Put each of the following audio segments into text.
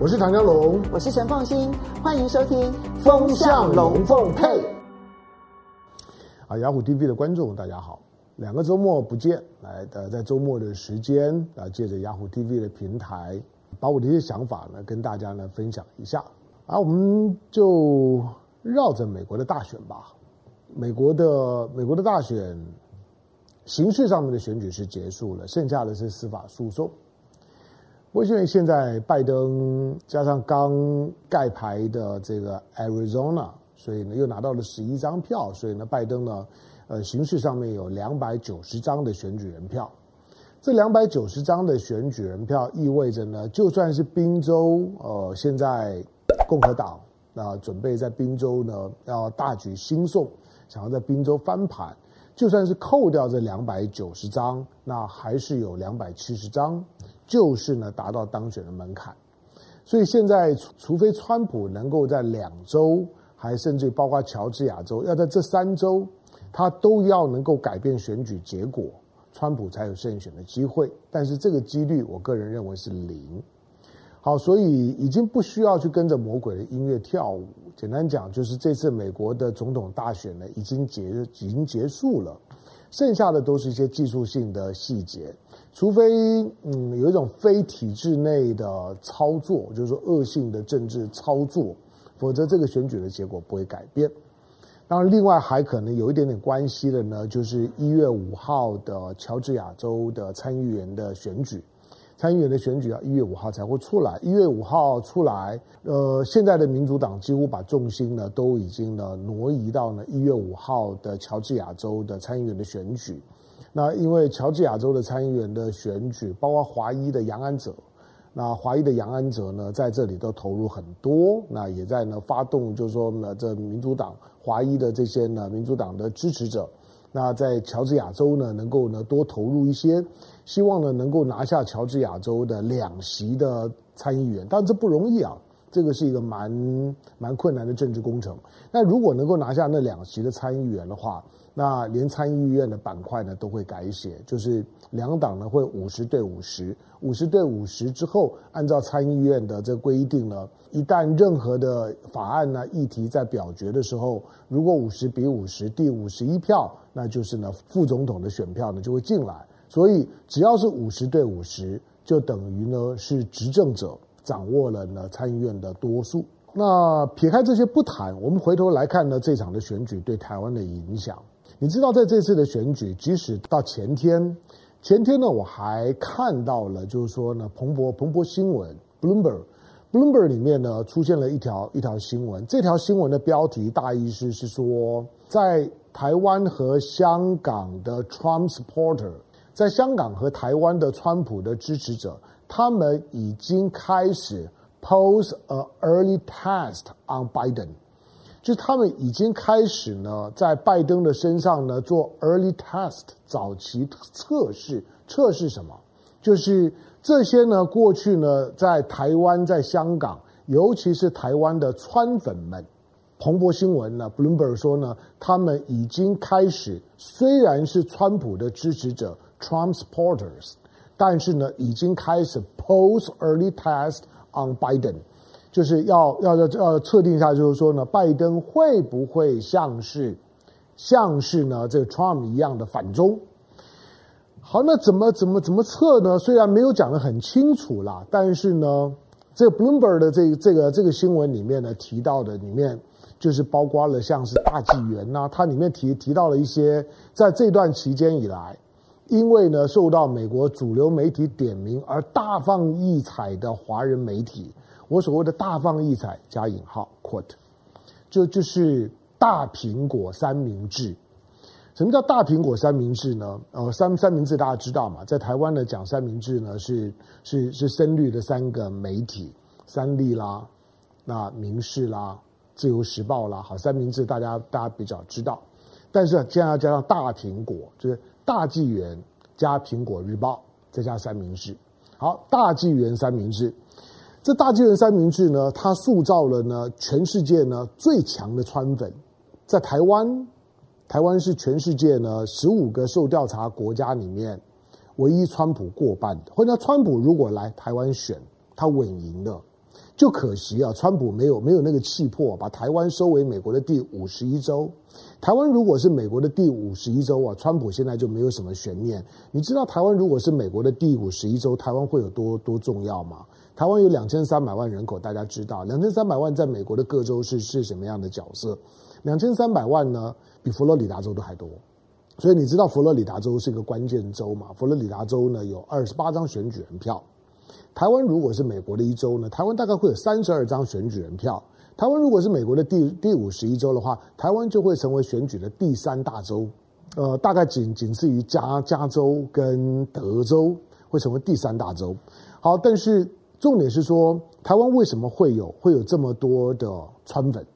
我是唐江龙，我是陈凤新，欢迎收听《风向龙凤配》。啊，雅虎 TV 的观众大家好，两个周末不见，来呃，在周末的时间啊，借着雅虎 TV 的平台，把我的一些想法呢跟大家呢分享一下。啊，我们就绕着美国的大选吧。美国的美国的大选，形式上面的选举是结束了，剩下的是司法诉讼。我认为现在拜登加上刚盖牌的这个 Arizona，所以呢又拿到了十一张票，所以呢拜登呢，呃，形式上面有两百九十张的选举人票。这两百九十张的选举人票意味着呢，就算是宾州，呃，现在共和党那、准备在宾州呢要大举兴讼，想要在宾州翻盘，就算是扣掉这两百九十张，那还是有两百七十张。就是呢，达到当选的门槛，所以现在除非川普能够在两州，还甚至包括乔治亚州，要在这三州，他都要能够改变选举结果，川普才有胜选的机会。但是这个几率，我个人认为是零。好，所以已经不需要去跟着魔鬼的音乐跳舞。简单讲，就是这次美国的总统大选呢，已经结已经结束了，剩下的都是一些技术性的细节。除非嗯有一种非体制内的操作，就是说恶性的政治操作，否则这个选举的结果不会改变。当然，另外还可能有一点点关系的呢，就是一月五号的乔治亚州的参议员的选举，参议员的选举要一月五号才会出来。一月五号出来，呃，现在的民主党几乎把重心呢都已经呢挪移到了一月五号的乔治亚州的参议员的选举。那因为乔治亚州的参议员的选举，包括华裔的杨安泽，那华裔的杨安泽呢，在这里都投入很多，那也在呢发动，就是说呢，这民主党华裔的这些呢民主党的支持者，那在乔治亚州呢，能够呢多投入一些，希望呢能够拿下乔治亚州的两席的参议员，但这不容易啊，这个是一个蛮蛮困难的政治工程。那如果能够拿下那两席的参议员的话，那连参议院的板块呢都会改写，就是两党呢会五十对五十，五十对五十之后，按照参议院的这规定呢，一旦任何的法案呢议题在表决的时候，如果五十比五十，第五十一票，那就是呢副总统的选票呢就会进来。所以只要是五十对五十，就等于呢是执政者掌握了呢参议院的多数。那撇开这些不谈，我们回头来看呢这场的选举对台湾的影响。你知道，在这次的选举，即使到前天，前天呢，我还看到了，就是说呢，彭博彭博新闻 Bloomberg Bloomberg 里面呢，出现了一条一条新闻。这条新闻的标题大意是是说，在台湾和香港的 Trump supporter，在香港和台湾的川普的支持者，他们已经开始 pose a early test on Biden。就他们已经开始呢，在拜登的身上呢做 early test 早期测试，测试什么？就是这些呢，过去呢，在台湾、在香港，尤其是台湾的川粉们，彭博新闻呢，Bloomberg 说呢，他们已经开始，虽然是川普的支持者 Trump supporters，但是呢，已经开始 pose early test on Biden。就是要要要要测定一下，就是说呢，拜登会不会像是像是呢这个 Trump 一样的反中？好，那怎么怎么怎么测呢？虽然没有讲得很清楚啦，但是呢，这个 Bloomberg 的这个、这个这个新闻里面呢提到的里面，就是包括了像是大纪元呐、它里面提提到了一些在这段期间以来，因为呢受到美国主流媒体点名而大放异彩的华人媒体。我所谓的大放异彩加引号 quote，就就是大苹果三明治。什么叫大苹果三明治呢？呃，三三明治大家知道嘛，在台湾呢讲三明治呢是是是深绿的三个媒体，三立啦，那民视啦，自由时报啦，好，三明治大家大家比较知道。但是现在要加上大苹果，就是大纪元加苹果日报再加三明治。好，大纪元三明治。这大纪元三明治呢，它塑造了呢全世界呢最强的川粉，在台湾，台湾是全世界呢十五个受调查国家里面唯一川普过半的。或者川普如果来台湾选，他稳赢的。就可惜啊，川普没有没有那个气魄，把台湾收为美国的第五十一州。台湾如果是美国的第五十一州啊，川普现在就没有什么悬念。你知道台湾如果是美国的第五十一州，台湾会有多多重要吗？台湾有两千三百万人口，大家知道，两千三百万在美国的各州是是什么样的角色？两千三百万呢，比佛罗里达州都还多。所以你知道佛罗里达州是一个关键州嘛？佛罗里达州呢有二十八张选举人票。台湾如果是美国的一州呢，台湾大概会有三十二张选举人票。台湾如果是美国的第第五十一州的话，台湾就会成为选举的第三大州，呃，大概仅仅次于加加州跟德州，会成为第三大州。好，但是重点是说，台湾为什么会有会有这么多的川粉？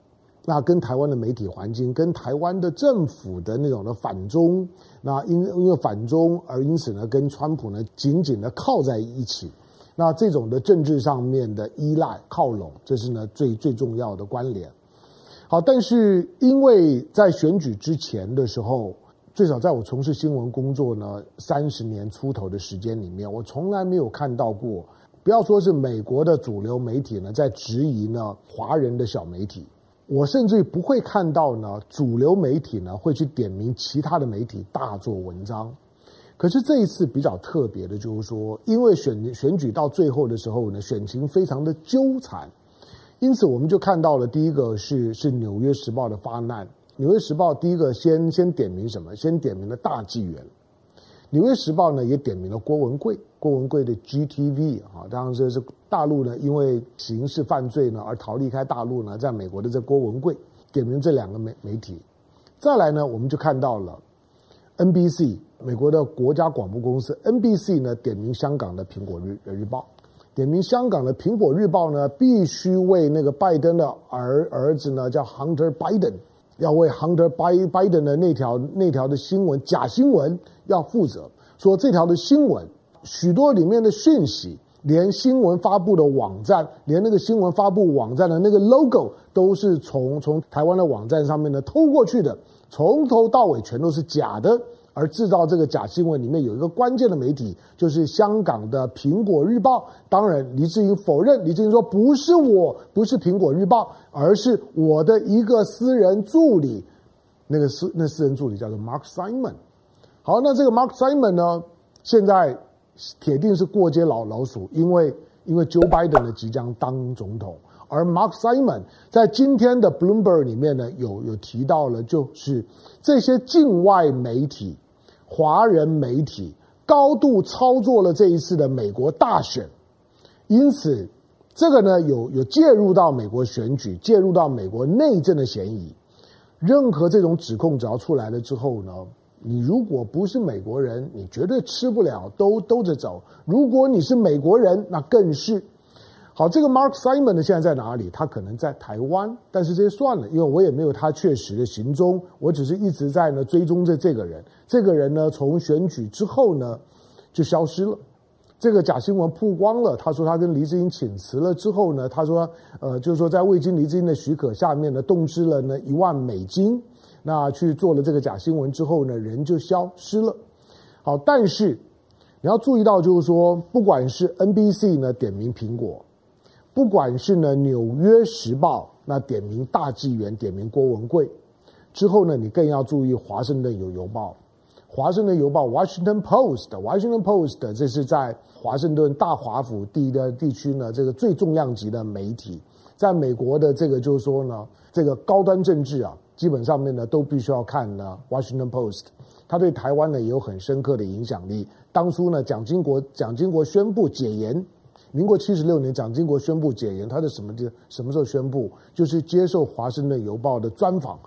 那跟台湾的媒体环境，跟台湾的政府的那种的反中，那因因为反中而因此呢，跟川普呢紧紧的靠在一起。那这种的政治上面的依赖靠拢，这是呢最最重要的关联。好，但是因为在选举之前的时候，最少在我从事新闻工作呢三十年出头的时间里面，我从来没有看到过，不要说是美国的主流媒体呢在质疑呢华人的小媒体，我甚至不会看到呢主流媒体呢会去点名其他的媒体大做文章。可是这一次比较特别的，就是说，因为选选举到最后的时候呢，选情非常的纠缠，因此我们就看到了第一个是是《纽约时报》的发难，《纽约时报》第一个先先点名什么？先点名了大纪元，《纽约时报》呢也点名了郭文贵，郭文贵的 GTV 啊，当然这是大陆呢因为刑事犯罪呢而逃离开大陆呢，在美国的这郭文贵点名这两个媒媒体，再来呢我们就看到了 NBC。美国的国家广播公司 NBC 呢，点名香港的《苹果日日报》，点名香港的《苹果日报》呢，必须为那个拜登的儿儿子呢，叫 Hunter Biden，要为 Hunter Biden 的那条那条的新闻假新闻要负责。说这条的新闻，许多里面的讯息，连新闻发布的网站，连那个新闻发布网站的那个 logo 都是从从台湾的网站上面呢偷过去的，从头到尾全都是假的。而制造这个假新闻里面有一个关键的媒体，就是香港的《苹果日报》。当然，黎智英否认，黎智英说不是我，不是《苹果日报》，而是我的一个私人助理。那个私那私人助理叫做 Mark Simon。好，那这个 Mark Simon 呢，现在铁定是过街老老鼠，因为因为 Joe Biden 呢即将当总统。而 Mark Simon 在今天的 Bloomberg 里面呢，有有提到了，就是这些境外媒体、华人媒体高度操作了这一次的美国大选，因此这个呢有有介入到美国选举、介入到美国内政的嫌疑。任何这种指控只要出来了之后呢，你如果不是美国人，你绝对吃不了兜兜着走；如果你是美国人，那更是。好，这个 Mark Simon 呢，现在在哪里？他可能在台湾，但是这算了，因为我也没有他确实的行踪，我只是一直在呢追踪着这个人。这个人呢，从选举之后呢就消失了，这个假新闻曝光了。他说他跟黎智英请辞了之后呢，他说呃，就是说在未经黎智英的许可下面呢，动支了呢一万美金，那去做了这个假新闻之后呢，人就消失了。好，但是你要注意到，就是说，不管是 NBC 呢点名苹果。不管是呢，《纽约时报》那点名大纪元，点名郭文贵之后呢，你更要注意《华盛顿邮邮报》。《华盛顿邮报》（Washington Post），Washington Post 这是在华盛顿大华府地的地区呢，这个最重量级的媒体，在美国的这个就是说呢，这个高端政治啊，基本上面呢都必须要看呢，《Washington Post》。他对台湾呢也有很深刻的影响力。当初呢，蒋经国蒋经国宣布解严。民国七十六年，蒋经国宣布解严，他是什么地什么时候宣布？就是接受《华盛顿邮报》的专访。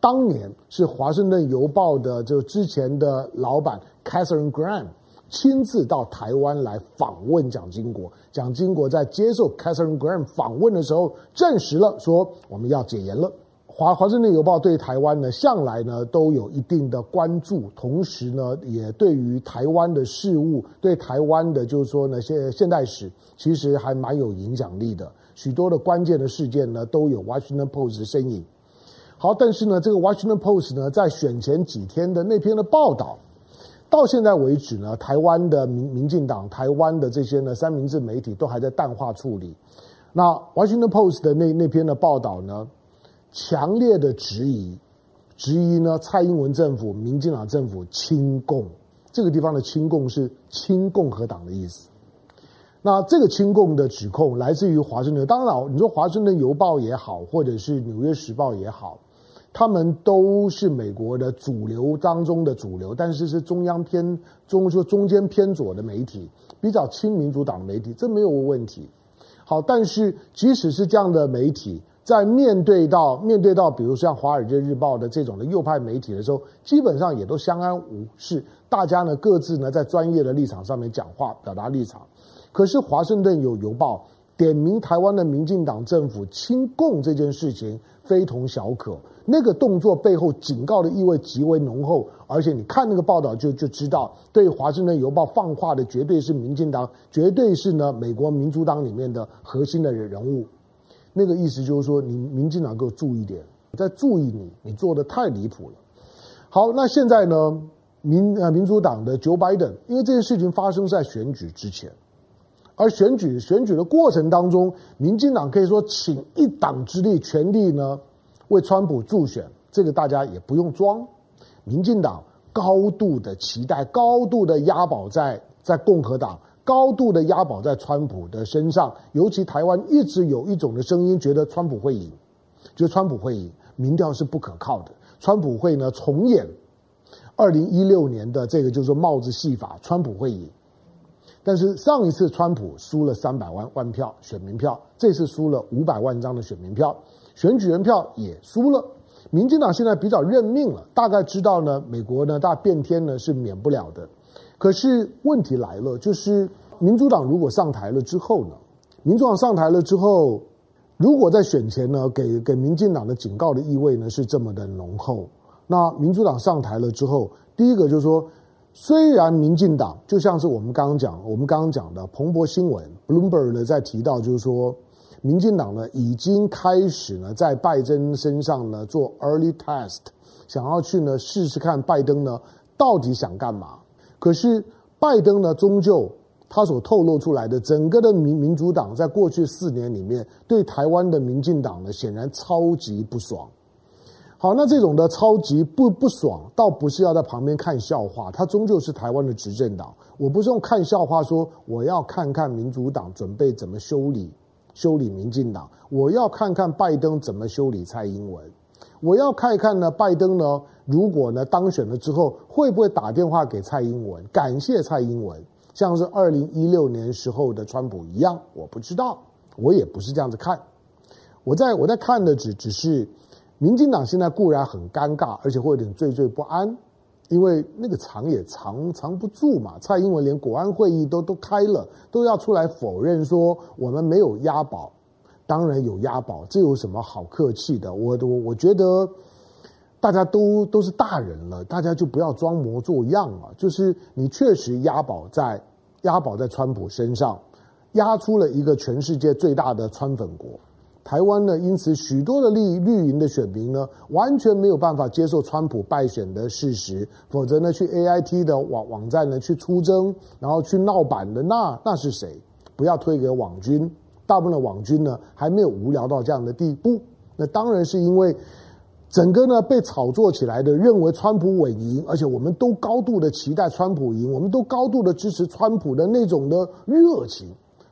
当年是《华盛顿邮报》的就之前的老板 Catherine Graham 亲自到台湾来访问蒋经国。蒋经国在接受 Catherine Graham 访问的时候，证实了说我们要解严了。华华盛顿邮报对台湾呢，向来呢都有一定的关注，同时呢，也对于台湾的事务，对台湾的，就是说呢，现现代史其实还蛮有影响力的。许多的关键的事件呢，都有 Washington Post 的身影。好，但是呢，这个 Washington Post 呢，在选前几天的那篇的报道，到现在为止呢，台湾的民民进党、台湾的这些呢三明治媒体都还在淡化处理。那《Washington Post》的那那篇的报道呢，强烈的质疑，质疑呢蔡英文政府、民进党政府亲共。这个地方的亲共是亲共和党的意思。那这个亲共的指控来自于华盛顿。当然，你说华盛顿邮报也好，或者是纽约时报也好，他们都是美国的主流当中的主流，但是是中央偏中，说中间偏左的媒体，比较亲民主党的媒体，这没有问题。好，但是即使是这样的媒体，在面对到面对到，比如像《华尔街日报》的这种的右派媒体的时候，基本上也都相安无事。大家呢各自呢在专业的立场上面讲话，表达立场。可是《华盛顿有邮报》点名台湾的民进党政府亲共这件事情非同小可，那个动作背后警告的意味极为浓厚。而且你看那个报道就就知道，对《华盛顿邮报》放话的绝对是民进党，绝对是呢美国民主党里面的核心的人物。那个意思就是说，你民进党给我注意点，我在注意你，你做的太离谱了。好，那现在呢，民呃民主党的 Joe Biden，因为这件事情发生在选举之前，而选举选举的过程当中，民进党可以说倾一党之力，全力呢为川普助选，这个大家也不用装。民进党高度的期待，高度的押宝在在共和党，高度的押宝在川普的身上。尤其台湾一直有一种的声音，觉得川普会赢，觉得川普会赢，民调是不可靠的。川普会呢重演二零一六年的这个就是帽子戏法，川普会赢。但是上一次川普输了三百万万票选民票，这次输了五百万张的选民票，选举人票也输了。民进党现在比较认命了，大概知道呢，美国呢大变天呢是免不了的。可是问题来了，就是民主党如果上台了之后呢，民主党上台了之后，如果在选前呢给给民进党的警告的意味呢是这么的浓厚，那民主党上台了之后，第一个就是说，虽然民进党就像是我们刚刚讲，我们刚刚讲的彭博新闻 Bloomberg 呢在提到，就是说。民进党呢，已经开始呢，在拜登身上呢做 early test，想要去呢试试看拜登呢到底想干嘛。可是拜登呢，终究他所透露出来的整个的民民主党，在过去四年里面对台湾的民进党呢，显然超级不爽。好，那这种的超级不不爽，倒不是要在旁边看笑话，他终究是台湾的执政党。我不是用看笑话说，我要看看民主党准备怎么修理。修理民进党，我要看看拜登怎么修理蔡英文。我要看一看呢，拜登呢，如果呢当选了之后，会不会打电话给蔡英文，感谢蔡英文，像是二零一六年时候的川普一样？我不知道，我也不是这样子看。我在我在看的只只是，民进党现在固然很尴尬，而且会有点惴惴不安。因为那个藏也藏藏不住嘛，蔡英文连国安会议都都开了，都要出来否认说我们没有押宝，当然有押宝，这有什么好客气的？我我我觉得大家都都是大人了，大家就不要装模作样了。就是你确实押宝在押宝在川普身上，押出了一个全世界最大的川粉国。台湾呢，因此许多的绿绿营的选民呢，完全没有办法接受川普败选的事实，否则呢，去 AIT 的网网站呢去出征，然后去闹版的，那那是谁？不要推给网军，大部分的网军呢还没有无聊到这样的地步。那当然是因为整个呢被炒作起来的，认为川普稳赢，而且我们都高度的期待川普赢，我们都高度的支持川普的那种的热情，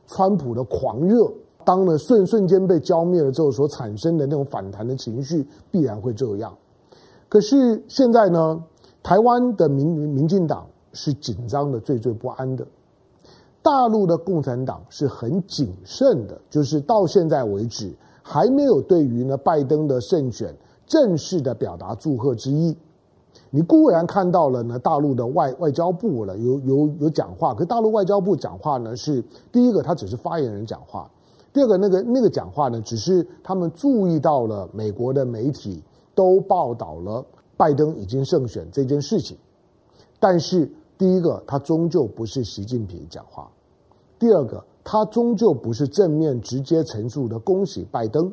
川普的狂热。当呢瞬瞬间被浇灭了之后，所产生的那种反弹的情绪必然会这样。可是现在呢，台湾的民民进党是紧张的、惴惴不安的；大陆的共产党是很谨慎的，就是到现在为止还没有对于呢拜登的胜选正式的表达祝贺之意。你固然看到了呢，大陆的外外交部了有有有讲话，可大陆外交部讲话呢是第一个，他只是发言人讲话。第二个，那个那个讲话呢，只是他们注意到了美国的媒体都报道了拜登已经胜选这件事情，但是第一个，他终究不是习近平讲话；第二个，他终究不是正面直接陈述的恭喜拜登。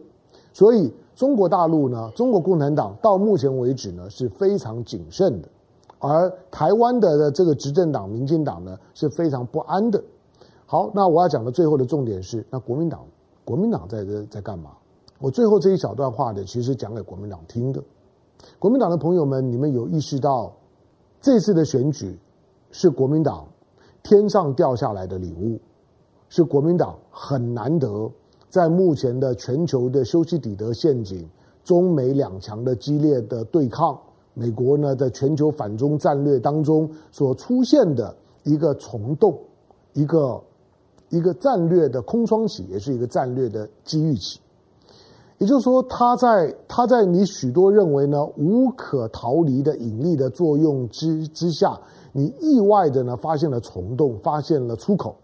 所以中国大陆呢，中国共产党到目前为止呢是非常谨慎的，而台湾的这个执政党民进党呢是非常不安的。好，那我要讲的最后的重点是，那国民党。国民党在这在干嘛？我最后这一小段话呢，其实讲给国民党听的。国民党的朋友们，你们有意识到这次的选举是国民党天上掉下来的礼物，是国民党很难得在目前的全球的修昔底德陷阱、中美两强的激烈的对抗，美国呢在全球反中战略当中所出现的一个虫洞，一个一个战略的空窗期，也是一个战略的机遇期。也就是说，他在他在你许多认为呢无可逃离的引力的作用之之下，你意外的呢发现了虫洞，发现了出口。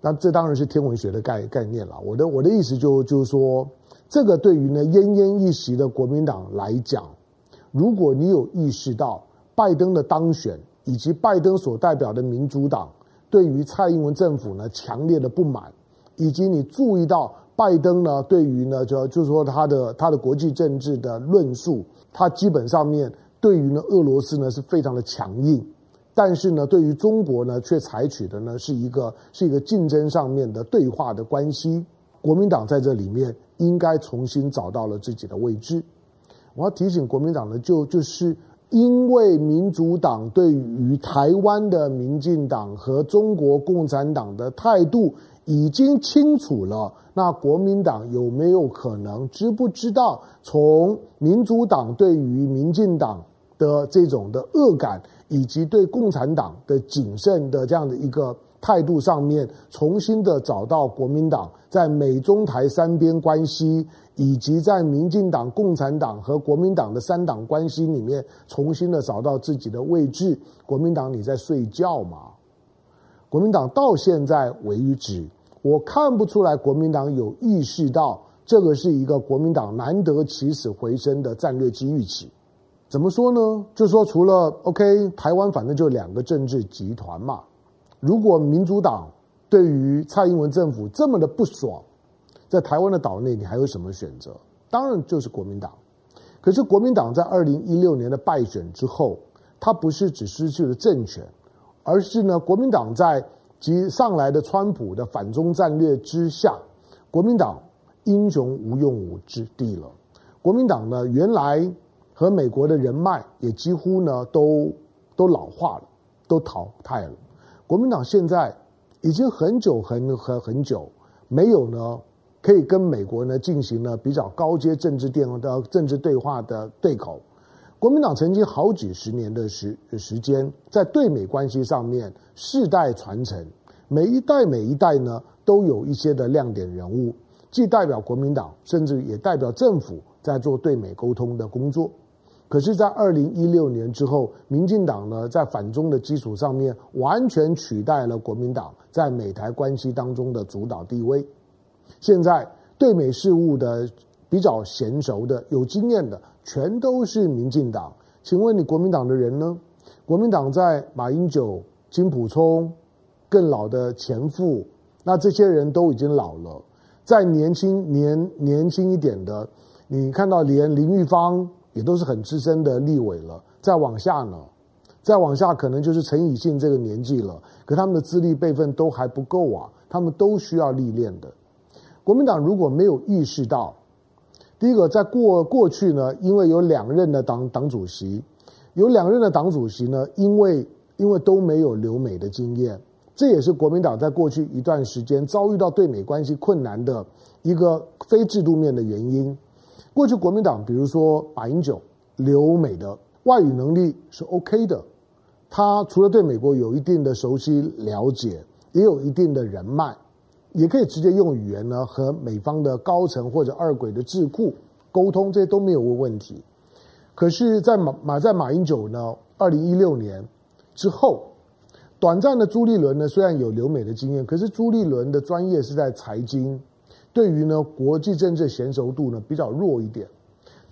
那这当然是天文学的概概念了。我的我的意思就就是说，这个对于呢奄奄一息的国民党来讲，如果你有意识到拜登的当选以及拜登所代表的民主党对于蔡英文政府呢强烈的不满，以及你注意到。拜登呢，对于呢，就就是说他的他的国际政治的论述，他基本上面对于呢俄罗斯呢是非常的强硬，但是呢，对于中国呢，却采取的呢是一个是一个竞争上面的对话的关系。国民党在这里面应该重新找到了自己的位置。我要提醒国民党呢，就就是因为民主党对于台湾的民进党和中国共产党的态度已经清楚了。那国民党有没有可能知不知道，从民主党对于民进党的这种的恶感，以及对共产党的谨慎的这样的一个态度上面，重新的找到国民党在美中台三边关系，以及在民进党、共产党和国民党的三党关系里面，重新的找到自己的位置？国民党你在睡觉吗？国民党到现在为止。我看不出来国民党有意识到这个是一个国民党难得起死回生的战略机遇期。怎么说呢？就说，除了 OK，台湾反正就两个政治集团嘛。如果民主党对于蔡英文政府这么的不爽，在台湾的岛内，你还有什么选择？当然就是国民党。可是国民党在二零一六年的败选之后，他不是只失去了政权，而是呢，国民党在。及上来的川普的反中战略之下，国民党英雄无用武之地了。国民党呢，原来和美国的人脉也几乎呢都都老化了，都淘汰了。国民党现在已经很久很很很久没有呢可以跟美国呢进行了比较高阶政治电话的政治对话的对口。国民党曾经好几十年的时时间，在对美关系上面世代传承，每一代每一代呢都有一些的亮点人物，既代表国民党，甚至也代表政府在做对美沟通的工作。可是，在二零一六年之后，民进党呢在反中的基础上面，完全取代了国民党在美台关系当中的主导地位。现在对美事务的比较娴熟的、有经验的。全都是民进党，请问你国民党的人呢？国民党在马英九、金溥聪更老的前夫，那这些人都已经老了。再年轻年年轻一点的，你看到连林玉芳也都是很资深的立委了。再往下呢？再往下可能就是陈以信这个年纪了，可他们的资历辈分都还不够啊，他们都需要历练的。国民党如果没有意识到。第一个，在过过去呢，因为有两任的党党主席，有两任的党主席呢，因为因为都没有留美的经验，这也是国民党在过去一段时间遭遇到对美关系困难的一个非制度面的原因。过去国民党，比如说马英九留美的外语能力是 OK 的，他除了对美国有一定的熟悉了解，也有一定的人脉。也可以直接用语言呢和美方的高层或者二轨的智库沟通，这些都没有问题。可是，在马马在马英九呢，二零一六年之后，短暂的朱立伦呢虽然有留美的经验，可是朱立伦的专业是在财经，对于呢国际政治娴熟度呢比较弱一点。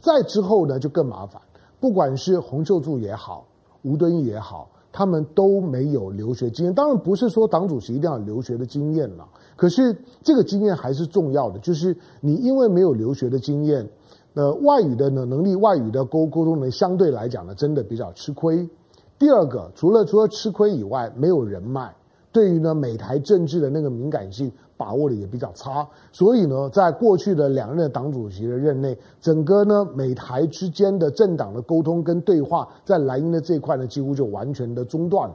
再之后呢就更麻烦，不管是洪秀柱也好，吴敦义也好，他们都没有留学经验。当然不是说党主席一定要留学的经验了。可是这个经验还是重要的，就是你因为没有留学的经验，呃，外语的能能力，外语的沟沟通能力相对来讲呢，真的比较吃亏。第二个，除了除了吃亏以外，没有人脉，对于呢美台政治的那个敏感性把握的也比较差，所以呢，在过去的两任的党主席的任内，整个呢美台之间的政党的沟通跟对话，在蓝营的这一块呢，几乎就完全的中断。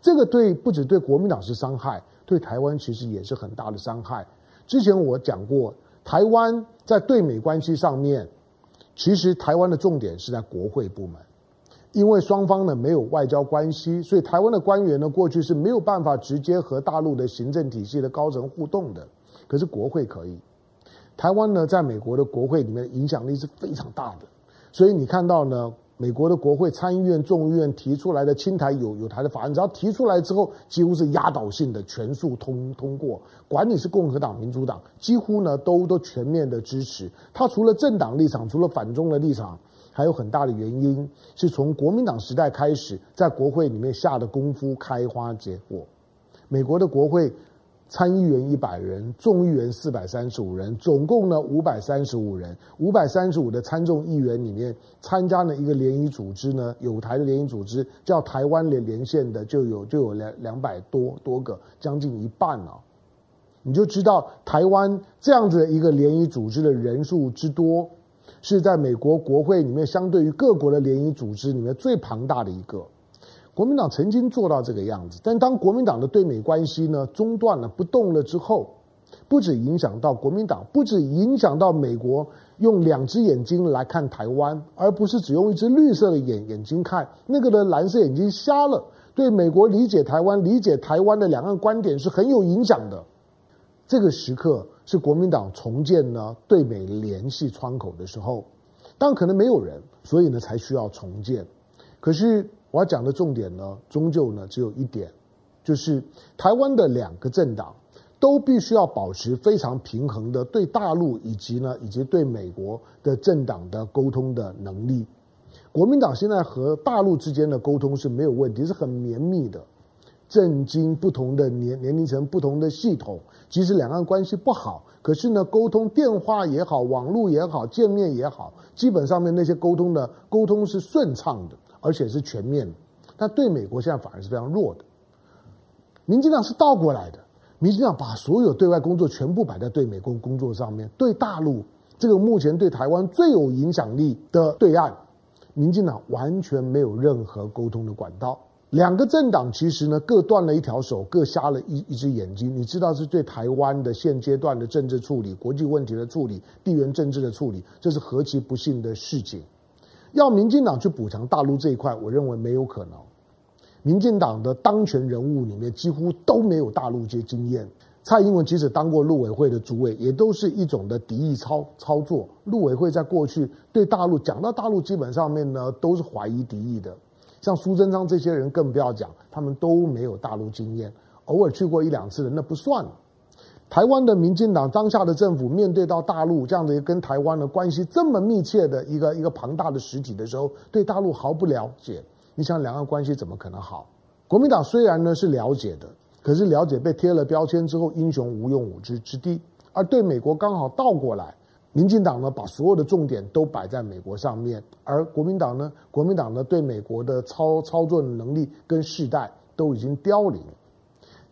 这个对不止对国民党是伤害，对台湾其实也是很大的伤害。之前我讲过，台湾在对美关系上面，其实台湾的重点是在国会部门。因为双方呢没有外交关系，所以台湾的官员呢过去是没有办法直接和大陆的行政体系的高层互动的。可是国会可以，台湾呢在美国的国会里面影响力是非常大的。所以你看到呢，美国的国会参议院、众议院提出来的亲台友友台的法案，只要提出来之后，几乎是压倒性的全数通通过。管你是共和党、民主党，几乎呢都都全面的支持。他除了政党立场，除了反中的立场。还有很大的原因是从国民党时代开始，在国会里面下的功夫开花结果。美国的国会参议员一百人，众议员四百三十五人，总共呢五百三十五人。五百三十五的参众议员里面，参加了一个联谊组织呢，有台的联谊组织叫台湾联连线的，就有就有两两百多多个，将近一半了。你就知道台湾这样子的一个联谊组织的人数之多。是在美国国会里面，相对于各国的联谊组织里面最庞大的一个。国民党曾经做到这个样子，但当国民党的对美关系呢中断了、不动了之后，不止影响到国民党，不止影响到美国用两只眼睛来看台湾，而不是只用一只绿色的眼眼睛看，那个的蓝色眼睛瞎了。对美国理解台湾、理解台湾的两岸观点是很有影响的。这个时刻。是国民党重建呢对美联系窗口的时候，当可能没有人，所以呢才需要重建。可是我要讲的重点呢，终究呢只有一点，就是台湾的两个政党都必须要保持非常平衡的对大陆以及呢以及对美国的政党的沟通的能力。国民党现在和大陆之间的沟通是没有问题，是很绵密的。震惊不同的年年龄层、不同的系统，即使两岸关系不好，可是呢，沟通电话也好、网络也好、见面也好，基本上面那些沟通的沟通是顺畅的，而且是全面的。但对美国现在反而是非常弱的。民进党是倒过来的，民进党把所有对外工作全部摆在对美工工作上面，对大陆这个目前对台湾最有影响力的对岸，民进党完全没有任何沟通的管道。两个政党其实呢，各断了一条手，各瞎了一一只眼睛。你知道，是对台湾的现阶段的政治处理、国际问题的处理、地缘政治的处理，这是何其不幸的事情。要民进党去补强大陆这一块，我认为没有可能。民进党的当权人物里面几乎都没有大陆这些经验。蔡英文即使当过陆委会的主委，也都是一种的敌意操操作。陆委会在过去对大陆讲到大陆，基本上面呢都是怀疑敌意的。像苏贞昌这些人更不要讲，他们都没有大陆经验，偶尔去过一两次的那不算。台湾的民进党当下的政府面对到大陆这样的一个跟台湾的关系这么密切的一个一个庞大的实体的时候，对大陆毫不了解，你想两岸关系怎么可能好？国民党虽然呢是了解的，可是了解被贴了标签之后，英雄无用武之之地，而对美国刚好倒过来。民进党呢，把所有的重点都摆在美国上面，而国民党呢，国民党呢，对美国的操操作能力跟世代都已经凋零。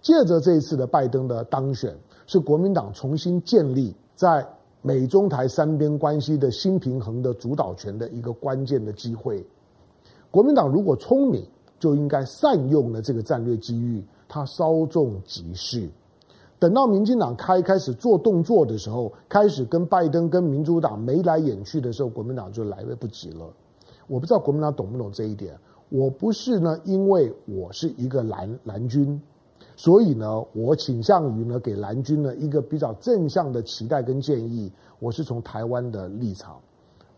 借着这一次的拜登的当选，是国民党重新建立在美中台三边关系的新平衡的主导权的一个关键的机会。国民党如果聪明，就应该善用了这个战略机遇，他稍纵即逝。等到民进党开开始做动作的时候，开始跟拜登跟民主党眉来眼去的时候，国民党就来不及了。我不知道国民党懂不懂这一点。我不是呢，因为我是一个蓝蓝军，所以呢，我倾向于呢给蓝军呢一个比较正向的期待跟建议。我是从台湾的立场，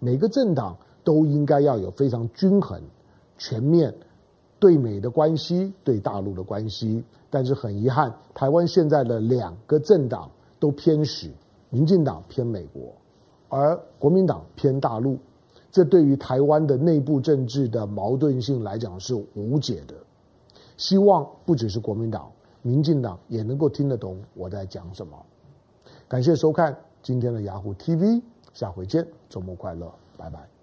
每个政党都应该要有非常均衡、全面。对美的关系，对大陆的关系，但是很遗憾，台湾现在的两个政党都偏实，民进党偏美国，而国民党偏大陆，这对于台湾的内部政治的矛盾性来讲是无解的。希望不只是国民党，民进党也能够听得懂我在讲什么。感谢收看今天的雅虎 TV，下回见，周末快乐，拜拜。